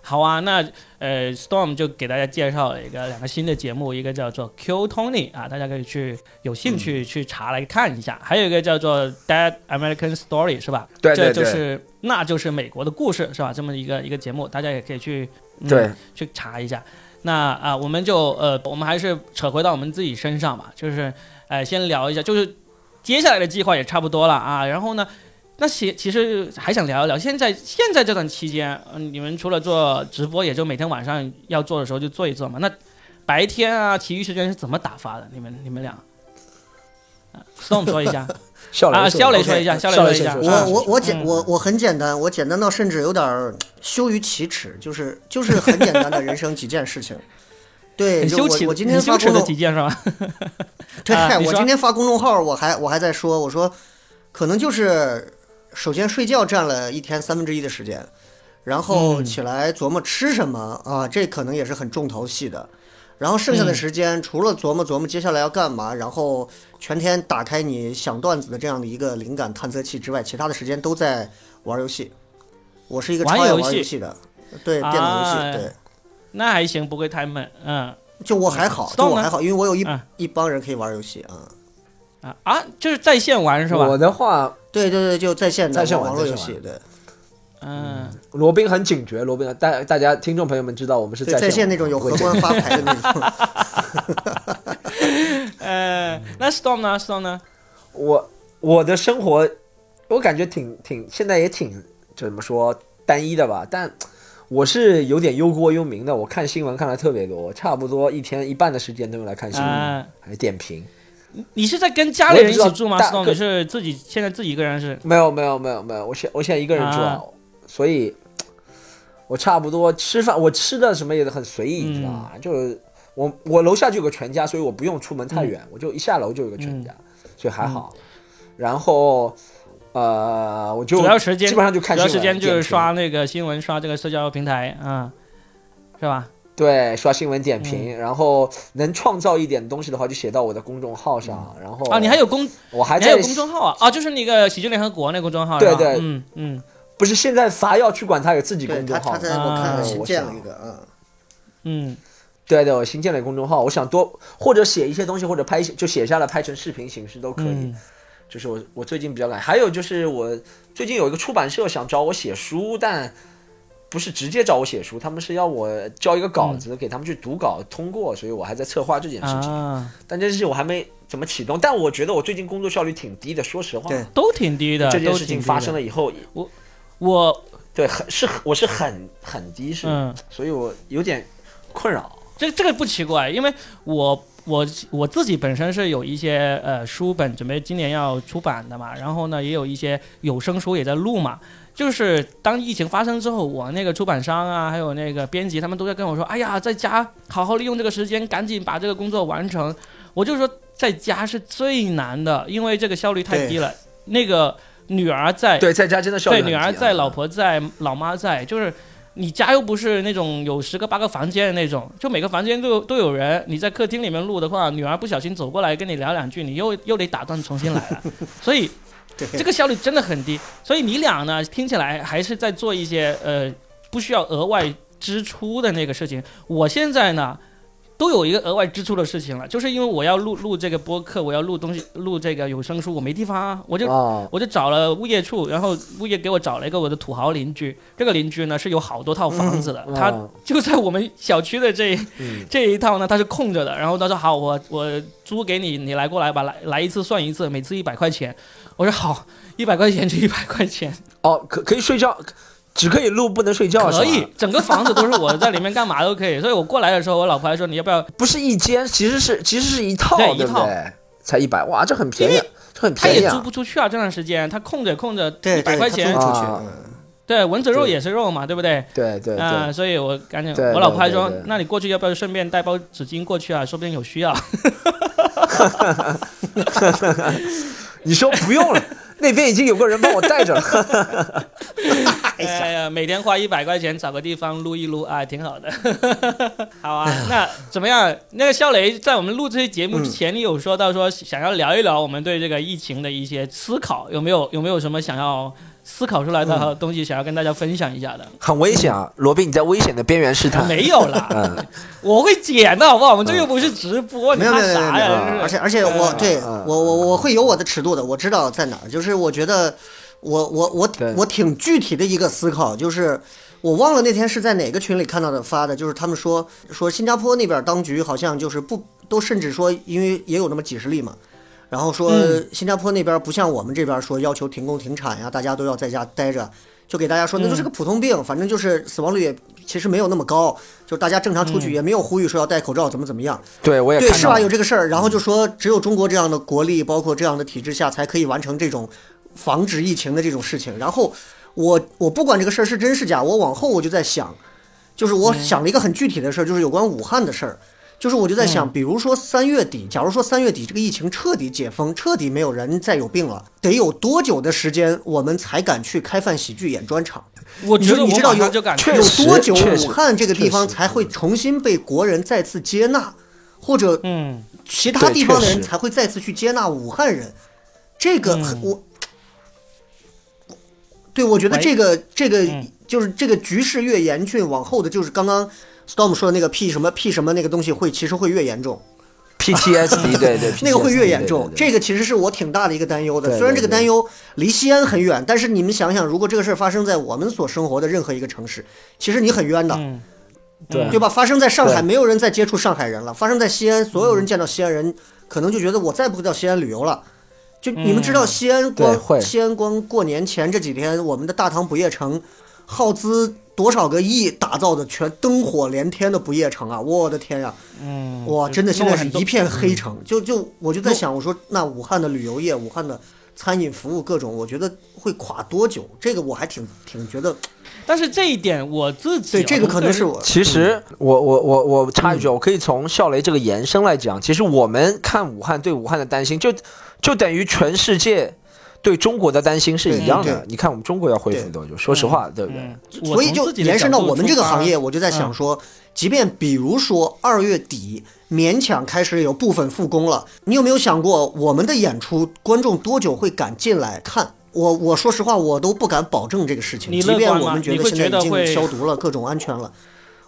好啊，那呃，Storm 就给大家介绍了一个两个新的节目，一个叫做 Q Tony 啊，大家可以去有兴趣去查来看一下，还有一个叫做 Dead American Story 是吧？对对对这就是那就是美国的故事是吧？这么一个一个节目，大家也可以去、嗯、对去查一下。那啊，我们就呃，我们还是扯回到我们自己身上吧，就是呃，先聊一下，就是接下来的计划也差不多了啊。然后呢，那其其实还想聊一聊，现在现在这段期间，嗯，你们除了做直播，也就每天晚上要做的时候就做一做嘛。那白天啊，其余时间是怎么打发的？你们你们俩？啊，Storm 说一下笑雷啊，说肖雷说一下，肖雷说一下。我我我简嗯我我很简单，我简单到甚至有点儿羞于启齿，就是就是很简单的人生几件事情。对，我我今天发公众几件是吧？对，啊我今天发公众号，我还我还在说，我说可能就是首先睡觉占了一天三分之一的时间，然后嗯起来琢磨吃什么啊，这可能也是很重头戏的。然后剩下的嗯时间，除了琢磨琢磨接下来要干嘛，然后全天打开你想段子的这样的一个灵感探测器之外，其他的时间都在玩游戏。我是一个超爱玩游戏玩游戏的，对电脑游戏，啊对，那还行，不会太闷。嗯就我还好，就我还好，因为我有一、嗯一帮人可以玩游戏啊。啊啊，就是在线玩是吧我？的话，对对对，就在线的在线玩网络游戏对。嗯，罗宾很警觉，罗宾大大家听众朋友们知道，我们是对，在线线那种有荷官发牌的那种。呃，那 Storm 呢？Storm 呢？我我的生活，我感觉挺挺，现在也挺怎么说单一的吧，但我是有点忧国忧民的。我看新闻看的特别多，差不多一天一半的时间都用来看新闻，啊，还点评。你是在跟家里人一起住吗我也知道大？Storm，你是自己现在自己一个人是？没有没有没有没有，我现我现在一个人住啊，所以我差不多吃饭，我吃的什么也很随意，你知道吗？就是我我楼下就有个全家，所以我不用出门太远，我就一下楼就有个全家，所以还好。然后呃，我就主要时间基本上就看主要时间就是刷那个新闻，刷这个社交平台啊，是吧？对刷新闻点评，嗯然后能创造一点东西的话就写到我的公众号上，然后啊，你还有公，我还在还有公众号啊？啊，就是那个喜剧联合国那公众号，对对嗯嗯不是现在伐要去管他有自己，公众号他在我啊看新建我想了一个啊。嗯对对，我新建了一个公众号，我想多或者写一些东西，或者拍就写下来拍成视频形式都可以。嗯就是我我最近比较懒，还有就是我最近有一个出版社想找我写书，但不是直接找我写书，他们是要我交一个稿子、给他们去读稿通过，所以我还在策划这件事情。啊，但这件事情我还没怎么启动，但我觉得我最近工作效率挺低的，说实话。对都挺低的，这件事情发生。了以后，我对很是我是很很低是，嗯所以我有点困扰。这这个不奇怪，因为我我我自己本身是有一些呃书本准备今年要出版的嘛，然后呢也有一些有声书也在录嘛。就是当疫情发生之后，我那个出版商啊，还有那个编辑，他们都在跟我说：“哎呀，在家好好利用这个时间，赶紧把这个工作完成。”我就说，在家是最难的，因为这个效率太低了。那个女儿在，对，在家真的效率对，女儿在，老婆在，老妈在，就是你家又不是那种有十个八个房间的那种，就每个房间都都有人。你在客厅里面录的话，女儿不小心走过来跟你聊两句，你又又得打断重新来了，所以。这个效率真的很低，所以你俩呢听起来还是在做一些呃不需要额外支出的那个事情。我现在呢都有一个额外支出的事情了，就是因为我要录录这个播客，我要录东西，录这个有声书，我没地方啊，我就我就找了物业处，然后物业给我找了一个我的土豪邻居。这个邻居呢是有好多套房子的，他就在我们小区的这这一套呢，他是空着的。然后他说好，我我租给你，你来过来吧，来来一次算一次，每次一百块钱。我说好，一百块钱就一百块钱。哦，可可以睡觉，只可以录不能睡觉。可以，整个房子都是我在里面干嘛都可以。所以我过来的时候，我老婆还说你要不要？不是一间，其实是其实是一套，对一套，才一百，哇，这很便宜，这很便宜。他也租不出去啊，这段时间他空着空着，一百块钱出去。对，蚊子肉也是肉嘛，对不对？对对啊，所以我赶紧，我老婆还说，那你过去要不要顺便带包纸巾过去啊？说不定有需要。你说不用了。那边已经有个人帮我带着了，哎呀，每天花一百块钱找个地方撸一撸啊，挺好的。好啊，那怎么样？那个肖雷在我们录这些节目之前，你有说到说想要聊一聊我们对这个疫情的一些思考，有没有？有没有什么想要？思考出来的东西，想要跟大家分享一下的，很危险啊！罗宾，你在危险的边缘试探。没有啦，我会剪的好不好？我们这又不是直播，你怕啥呀？而且而且我对我我我会有我的尺度的，我知道在哪儿。就是我觉得我我我我挺具体的一个思考，就是我忘了那天是在哪个群里看到的发的，就是他们说说新加坡那边当局好像就是不都甚至说，因为也有那么几十例嘛。然后说新加坡那边不像我们这边说要求停工停产呀，大家都要在家待着，就给大家说那就是个普通病，反正就是死亡率也其实没有那么高，就大家正常出去也没有呼吁说要戴口罩怎么怎么样。对，我也对是吧？有这个事儿，然后就说只有中国这样的国力，包括这样的体制下才可以完成这种防止疫情的这种事情。然后我我不管这个事儿是真是假，我往后我就在想，就是我想了一个很具体的事儿，就是有关武汉的事儿。就是我就在想，比如说三月底，假如说三月底这个疫情彻底解封，彻底没有人再有病了，得有多久的时间我们才敢去开饭喜剧演专场？我觉得你知道有有多久武汉这个地方才会重新被国人再次接纳，或者嗯，其他地方的人才会再次去接纳武汉人？这个我，对，我觉得这个这个就是这个局势越严峻，往后的就是刚刚。Storm 说的那个 P 什么 P 什么那个东西会其实会越严重，PTSD 对对，那个会越严重。这个其实是我挺大的一个担忧的。虽然这个担忧离西安很远，但是你们想想，如果这个事儿发生在我们所生活的任何一个城市，其实你很冤的，对对吧？发生在上海，没有人再接触上海人了；发生在西安，所有人见到西安人，可能就觉得我再不到西安旅游了。就你们知道，西安光西安光过年前这几天，我们的大唐不夜城耗资。多少个亿打造的全灯火连天的不夜城啊！我的天呀，嗯，哇，真的现在是一片黑城。就就我就在想，我说那武汉的旅游业、武汉的餐饮服务各种，我觉得会垮多久？这个我还挺挺觉得。但是这一点我自己对这个可能是我。其实我我我我插一句，我可以从笑雷这个延伸来讲，其实我们看武汉对武汉的担心，就就等于全世界。对中国的担心是一样的，你看我们中国要恢复多久？说实话，对不对？所以就延伸到我们这个行业，我就在想说，即便比如说二月底勉强开始有部分复工了，你有没有想过我们的演出观众多久会敢进来看？我我说实话，我都不敢保证这个事情。即便我们觉得现在已经消毒了，各种安全了。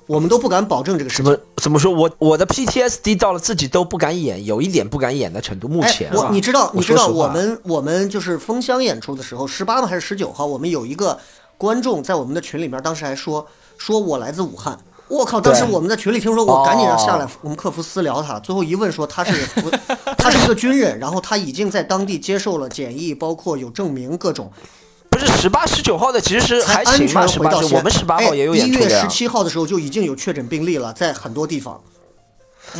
我们都不敢保证这个事情。怎么怎么说？我我的 PTSD 到了自己都不敢演，有一点不敢演的程度。目前，我你知道，你知道，我们我们就是封箱演出的时候，十八号还是十九号，我们有一个观众在我们的群里面，当时还说说我来自武汉。我靠！当时我们在群里听说，我赶紧让下来，我们客服私聊他。最后一问说他是 他是一个军人，然后他已经在当地接受了检疫，包括有证明各种。不是十八、十九号的，其实还行嘛。十八，我们十八号也有演出一月十七号的时候就已经有确诊病例了，在很多地方。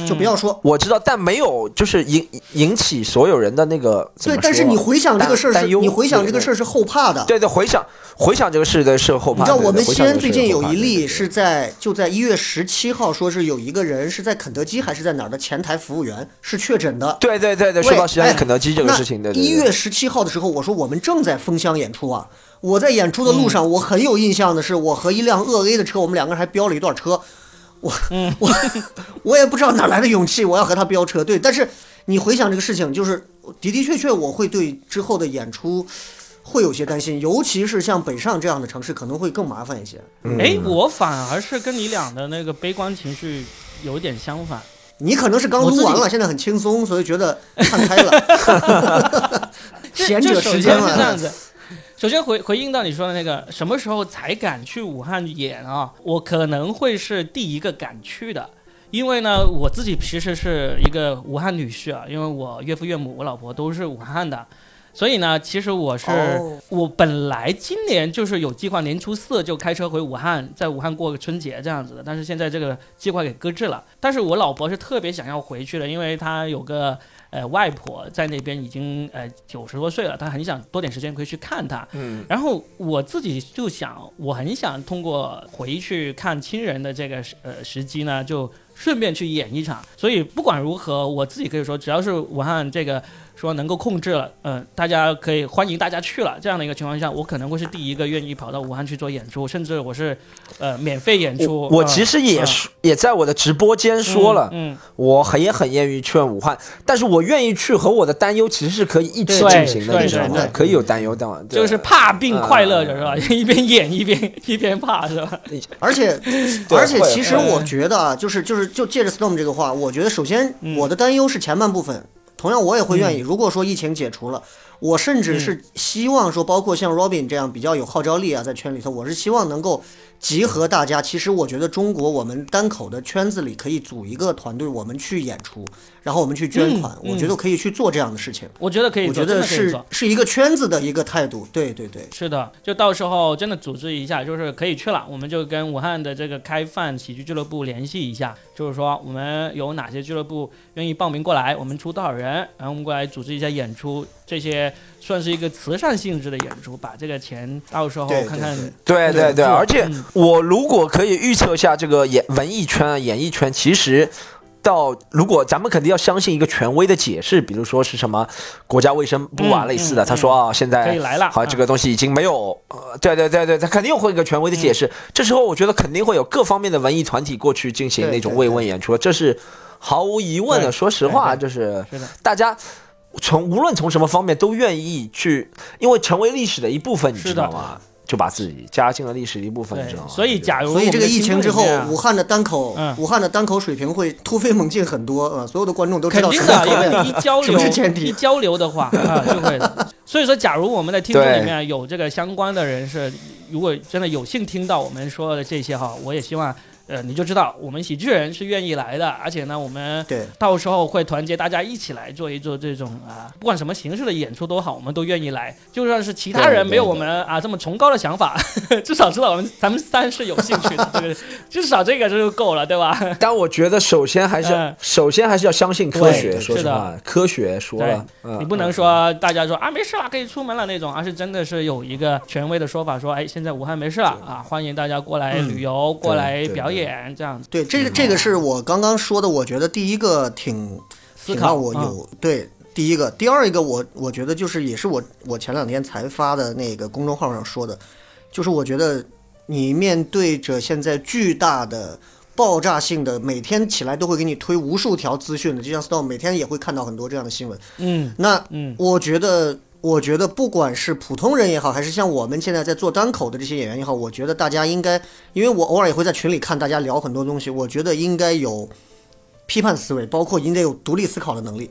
就不要说。我知道，但没有就是引引起所有人的那个对，但是你回想这个事儿你回想这个事儿是后怕的。对对，回想回想这个事的是后怕。你知道我们西安最近有一例，是在就在一月十七号，说是有一个人是在肯德基还是在哪儿的前台服务员是确诊的。对对对对，说到西安肯德基这个事情，对对一对月十七号的时候，我说我们正在封箱演出啊。我在演出的路嗯上，我很有印象的是，我和一辆鄂 A 的车，我们两个人还飙了一段车。我嗯 我我也不知道哪来的勇气，我要和他飙车。对，但是你回想这个事情，就是的的确确，我会对之后的演出会有些担心，尤其是像北上这样的城市，可能会更麻烦一些。哎，我反而是跟你俩的那个悲观情绪有点相反。你可能是刚录完了，现在很轻松，所以觉得看开了，闲者时间了。是这样子。首先回回应到你说的那个什么时候才敢去武汉演啊？我可能会是第一个敢去的，因为呢，我自己其实是一个武汉女婿啊，因为我岳父岳母、我老婆都是武汉的，所以呢，其实我是、哦我本来今年就是有计划年初四就开车回武汉，在武汉过个春节这样子的，但是现在这个计划给搁置了。但是我老婆是特别想要回去的，因为她有个呃外婆在那边已经呃九十多岁了，她很想多点时间可以去看她。嗯，然后我自己就想，我很想通过回去看亲人的这个时呃时机呢，就顺便去演一场。所以不管如何，我自己可以说，只要是武汉这个说能够控制了，嗯、大家可以欢迎大家去了这样的一个情况下，我可能会是第一个愿意跑到武汉去做演出，甚至我是呃免费演出。我其实也嗯也在我的直播间说了，嗯，我很也很愿意去武汉，但是我愿意去和我的担忧其实是可以一起进行的，对你知道吗对？可以有担忧的，对就是怕并快乐着嗯是吧？一边演一边 一边怕是吧？而且，而且，其实我觉得啊，就是就是就借着 Storm 这个话，我觉得首先嗯我的担忧是前半部分，同样我也会愿意，如果说疫情解除了，我甚嗯至是希望说，包括像 Robin 这样比较有号召力啊，在圈里头，我是希望能够集合大家。其实我觉得中国我们单口的圈子里可以组一个团队，我们去演出，然后我们去捐款，嗯我觉得可以去做这样的事情。我觉得可以，我觉得是。是一个圈子的一个态度，对对对。是的，就到时候真的组织一下，就是可以去了，我们就跟武汉的这个开放喜剧俱乐部联系一下，就是说我们有哪些俱乐部愿意报名过来，我们出多少人，然后我们过来组织一下演出，这些算是一个慈善性质的演出，把这个钱到时候看看对。对对而且嗯我如果可以预测一下这个演文艺圈啊、演艺圈，其实到如果咱们肯定要相信一个权威的解释，比如说是什么国家卫生部啊嗯类似的，嗯他说啊现在可以来了。好，啊这个东西已经没有，呃，对对对对，他肯定会有一个权威的解释。这时候我觉得肯定会有各方面的文艺团体过去进行那种慰问演出，这是毫无疑问的。说实话，就是大家从无论从什么方面都愿意去，因为成为历史的一部分，你知道吗？就把自己加进了历史的一部分，你知道吗？，所以假如所以这个疫情之后武汉的单口，嗯武汉的单口水平会突飞猛进很多啊、呃！所有的观众都知道肯定的，因为一交流一交流的话 啊，就会。所以说，假如我们的听众里面有这个相关的人士，如果真的有幸听到我们说的这些哈，我也希望。呃，你就知道我们喜剧人是愿意来的，而且呢，我们对到时候会团结大家一起来做一做这种啊，不管什么形式的演出都好，我们都愿意来。就算是其他人没有我们啊这么崇高的想法，至少知道我们咱们三是有兴趣的，对不对？至少这个就够了，对吧？但我觉得首先还是嗯首先还是要相信科学，对是的说实话，科学说了，嗯你不能说大家说啊没事了可以出门了那种，而是真的是有一个权威的说法说，哎，现在武汉没事了啊，欢迎大家过来旅游，过来表演这样子对，这个这个是我刚刚说的，我觉得第一个挺思考。挺让我嗯有、对第一个，第二一个我我觉得就是也是我我前两天才发的那个公众号上说的，就是我觉得你面对着现在巨大的。爆炸性的，每天起来都会给你推无数条资讯的，就像 Storm 每天也会看到很多这样的新闻。嗯那嗯我觉得，我觉得不管是普通人也好，还是像我们现在在做单口的这些演员也好，我觉得大家应该，因为我偶尔也会在群里看大家聊很多东西，我觉得应该有批判思维，包括应该有独立思考的能力。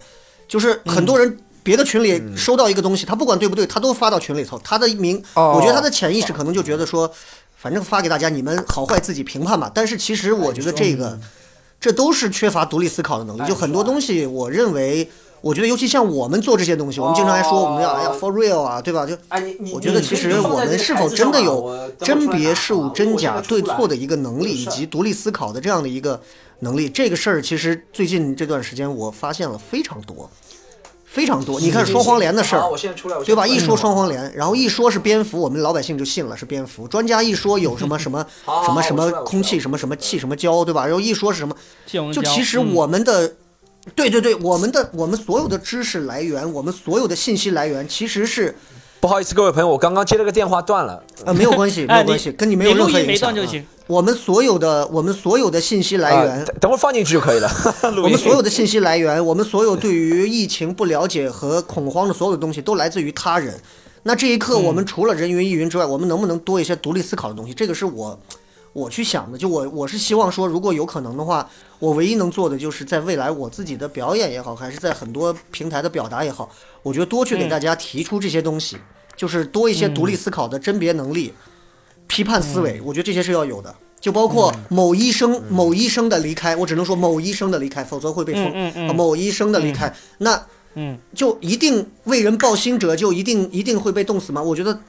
就是很多人别的群里收到一个东西，他不管对不对，他都发到群里头，他的名，哦我觉得他的潜意识可能就觉得说，反正发给大家，你们好坏自己评判吧。但是其实我觉得这个。这都是缺乏独立思考的能力。就很多东西，我认为我觉得尤其像我们做这些东西，我们经常还说我们要哦要 for real 啊，对吧？就我觉得其实我们是否真的有甄别事物真假对错的一个能力，以及独立思考的这样的一个能力，这个事儿其实最近这段时间我发现了非常多，非常多。你看双黄连的事儿，我现在出来，我对吧？一说双黄连，然后一说是蝙蝠，我们老百姓就信了是蝙蝠。专家一说有什么 什么什么什么空气什么什么气什么胶，对吧？然后一说是什么，就其实嗯我们的，对对对，我们的我们所有的知识来源，我们所有的信息来源，其实是不好意思，各位朋友，我刚刚接了个电话断了。呃没有关系，没有关系，跟你没有任你录音没何影响啊。断就行。我们所有的我们所有的信息来源啊，等等会儿放进去就可以了。我们所有的信息来源，我们所有对于疫情不了解和恐慌的所有的东西，都来自于他人。那这一刻，我们除了人云亦云之外，我们能不能多一些独立思考的东西？这个是我我去想的。就我我是希望说，如果有可能的话，我唯一能做的就是在未来我自己的表演也好，还是在很多平台的表达也好，我觉得多去给大家提出这些东西，就是多一些独立思考的甄别能力、批判思维，我觉得这些是要有的。就包括某医生、某医生的离开，我只能说某医生的离开，否则会被封。嗯嗯嗯啊某医生的离开，那嗯就一定为人抱薪者就一定一定会被冻死吗？我觉得，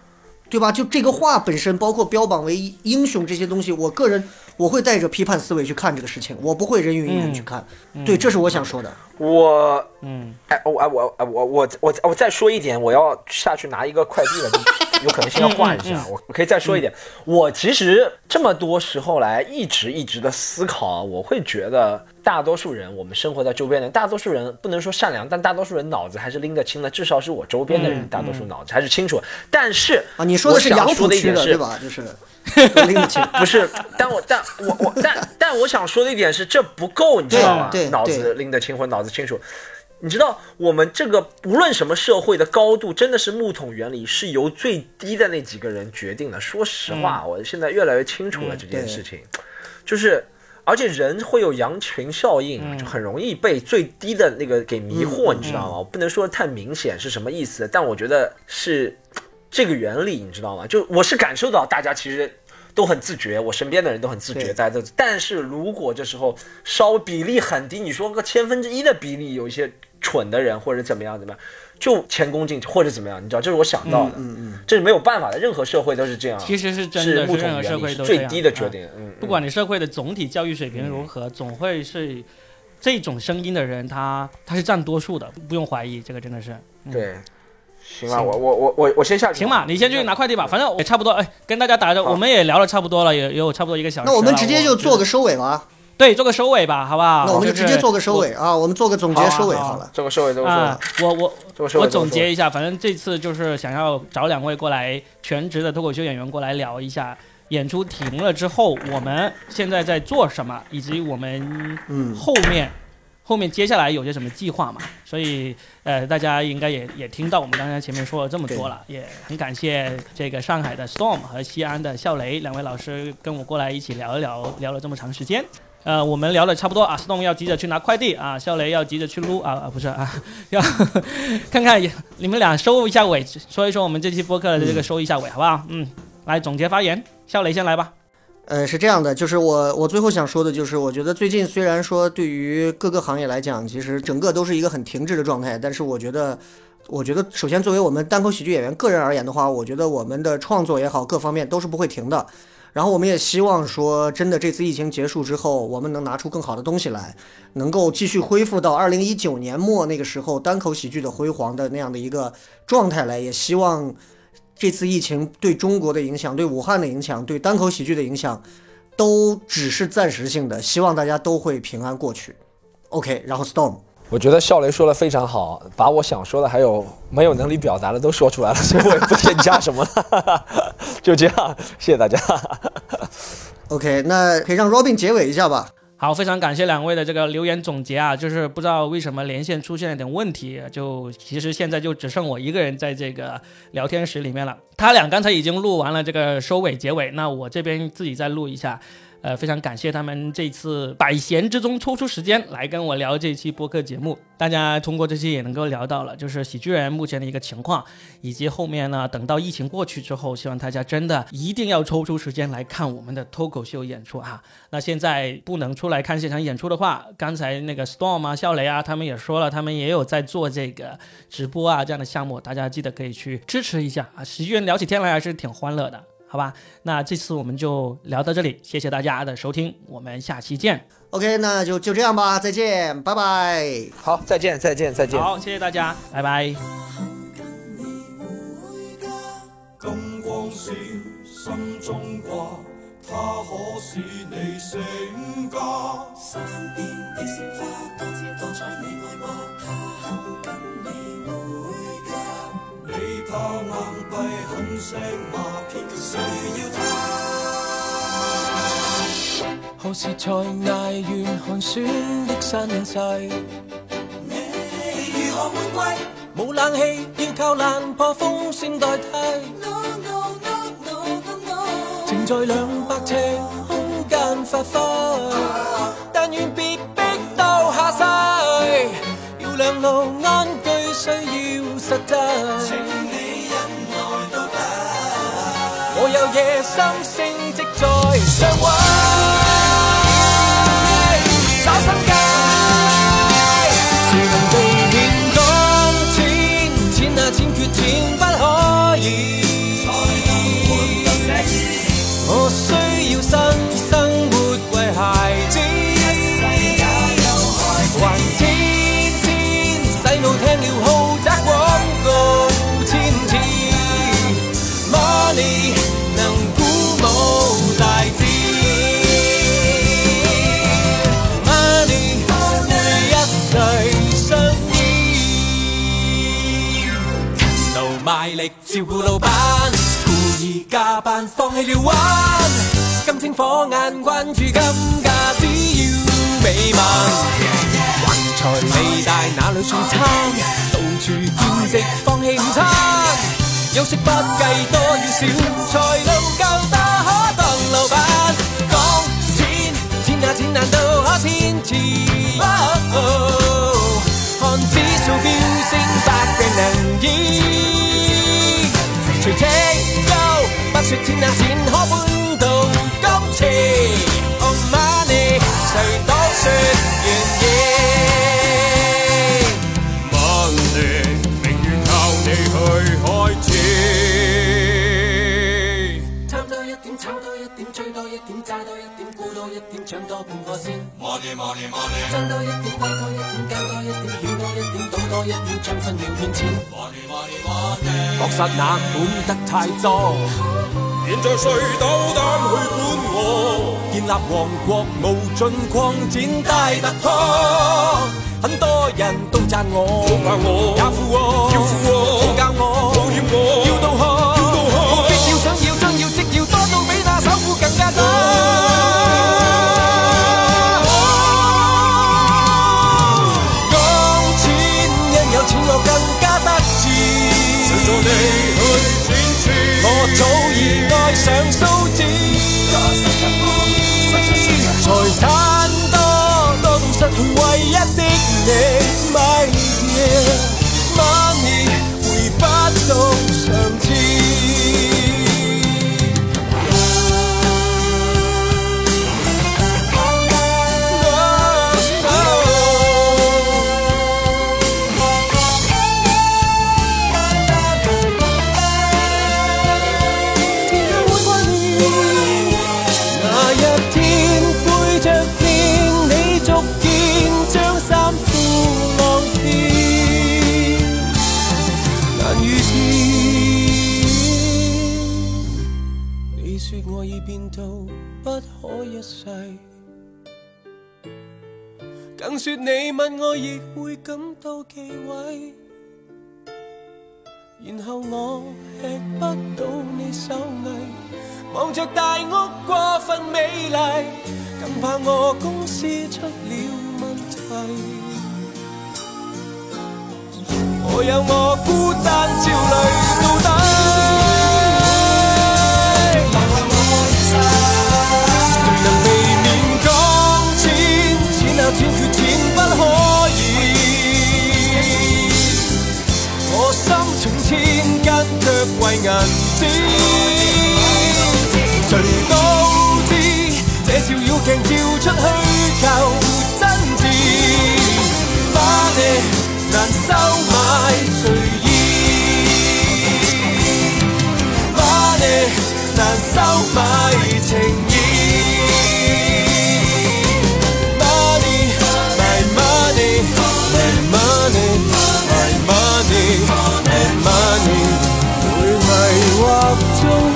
对吧？就这个话本身，包括标榜为英雄这些东西，我个人我会带着批判思维去看这个事情，我不会人云亦云去看。对，这是我想说的。我嗯，哎，我哎我哎我我我我再说一点，我要下去拿一个快递了，就 有可能性要换一下。我我可以再说一点，我其实这么多时候来一直一直的思考，我会觉得大多数人，我们生活在周边的大多数人，不能说善良，但大多数人脑子还是拎得清的，至少是我周边的人，大多数脑子还是清楚。但是啊，你说的是我想杨浦区的说的一点是对吧？就是 拎得清。不是，但我但我我但但我想说的一点是，这不够，你知道吗对？脑子拎得清或脑子清楚。你知道，我们这个无论什么社会的高度，真的是木桶原理，是由最低的那几个人决定的。说实话，我现在越来越清楚了这件事情，就是。而且人会有羊群效应，就很容易被最低的那个给迷惑，你知道吗？我不能说太明显是什么意思，但我觉得是这个原理，你知道吗？就我是感受到大家其实都很自觉，我身边的人都很自觉，对大家都。但是如果这时候稍微比例很低，你说个千分之一的比例有一些蠢的人或者怎么样怎么样，就前功尽弃或者怎么样，你知道，这是我想到的，嗯嗯这是没有办法的，任何社会都是这样。其实是真的，是任何社会都这样最低的决啊定，嗯，不管你社会的总体教育水平如何，总会是这种声音的人，他他是占多数的，不用怀疑，这个真的是。嗯对。行吧，我我我我我先下去。行吧，你先去拿快递吧，反正也差不多。哎，跟大家打个，好我们也聊了差不多了，也也有差不多一个小时。那我们直接就做个个收尾吧。对，做个收尾吧，好不好？那我们就直接做个收尾尾啊，我们做个总结收尾好了。做个收尾，做个收尾，。我我我总结一下，反正这次就是想要找两位过来，全职的脱口秀演员过来聊一下。演出停了之后，我们现在在做什么，以及我们嗯，后面后面接下来有些什么计划嘛？所以呃，大家应该也也听到我们刚才前面说了这么多了，也很感谢这个上海的 Storm 和西安的笑雷两位老师跟我过来一起聊一聊，聊了这么长时间。呃，我们聊的差不多啊，Storm 要急着去拿快递啊，肖雷要急着去撸啊啊，不是啊，要 看看你们俩收一下尾，说一说我们这期播客的这个收一下尾，好不好？嗯，来总结发言，肖雷先来吧。呃，是这样的，就是我我最后想说的就是，我觉得最近虽然说对于各个行业来讲，其实整个都是一个很停滞的状态，但是我觉得，我觉得首先作为我们单口喜剧演员个人而言的话，我觉得我们的创作也好，各方面都是不会停的。然后我们也希望说，真的这次疫情结束之后，我们能拿出更好的东西来，能够继续恢复到二零一九年末那个时候单口喜剧的辉煌的那样的一个状态来。也希望这次疫情对中国的影响、对武汉的影响、对单口喜剧的影响，都只是暂时性的。希望大家都会平安过去。OK，然后 Storm。我觉得笑雷说的非常好，把我想说的还有没有能力表达的都说出来了，所以我也不添加什么了，就这样，谢谢大家。OK，那可以让 Robin 结尾一下吧。好，非常感谢两位的这个留言总结啊，就是不知道为什么连线出现了点问题，就其实现在就只剩我一个人在这个聊天室里面了。他俩刚才已经录完了这个收尾结尾，那我这边自己再录一下。呃，非常感谢他们这次百闲之中抽出时间来跟我聊这期播客节目。大家通过这期也能够聊到了，就是喜剧人目前的一个情况，以及后面呢，等到疫情过去之后，希望大家真的一定要抽出时间来看我们的脱口秀演出哈。那现在不能出来看现场演出的话，刚才那个 Storm 啊、笑雷啊，他们也说了，他们也有在做这个直播啊这样的项目，大家记得可以去支持一下啊。喜剧人聊起天来还是挺欢乐的。好吧，那这次我们就聊到这里，谢谢大家的收听，我们下期见。OK，那就就这样吧，再见，拜拜。好，再见，再见，再见。好，谢谢大家，拜拜。金光闪，心中挂，它可使你成家。山邊的鮮花，多姿多彩，很石馬，偏需要它。何時才捱完寒酸的身世？你如何滿歸？冇冷氣，要靠爛破風扇代替。No no no no no no，靜在兩百尺空間發揮，但願別逼到下世，要兩路安居需要實際。有野心升职在上位。照顧老闆，故意加班放棄了玩，金睛火眼關注金價，只要美文。橫財未大，哪里算餐？到處兼职放棄午餐，休息不計多與少，才能夠打可當老闆。谁清憂，不说，天啊錢多半個先。Money money money 爭多一點，低多一點，交多一點，險多一點，賭多一點，將分秒變錢。money money money。確實那管得太多，現在誰斗膽去管我？建立王國無盡擴展大突破，很多人都讚我，都讚我也附和，要附和好教我，保險我要到河，上數字，财产多多到失去唯一的你，My dear，money 回不到上次。我已變到不可一世，更說你問我亦會感到忌諱。然後我吃不到你手藝，望着大屋過分美麗，更怕我公司出了問題。我有我孤單焦慮为银子。谁都知这照妖镜照出虚构真挚，把你难收买随意，把你难收买情。walked away.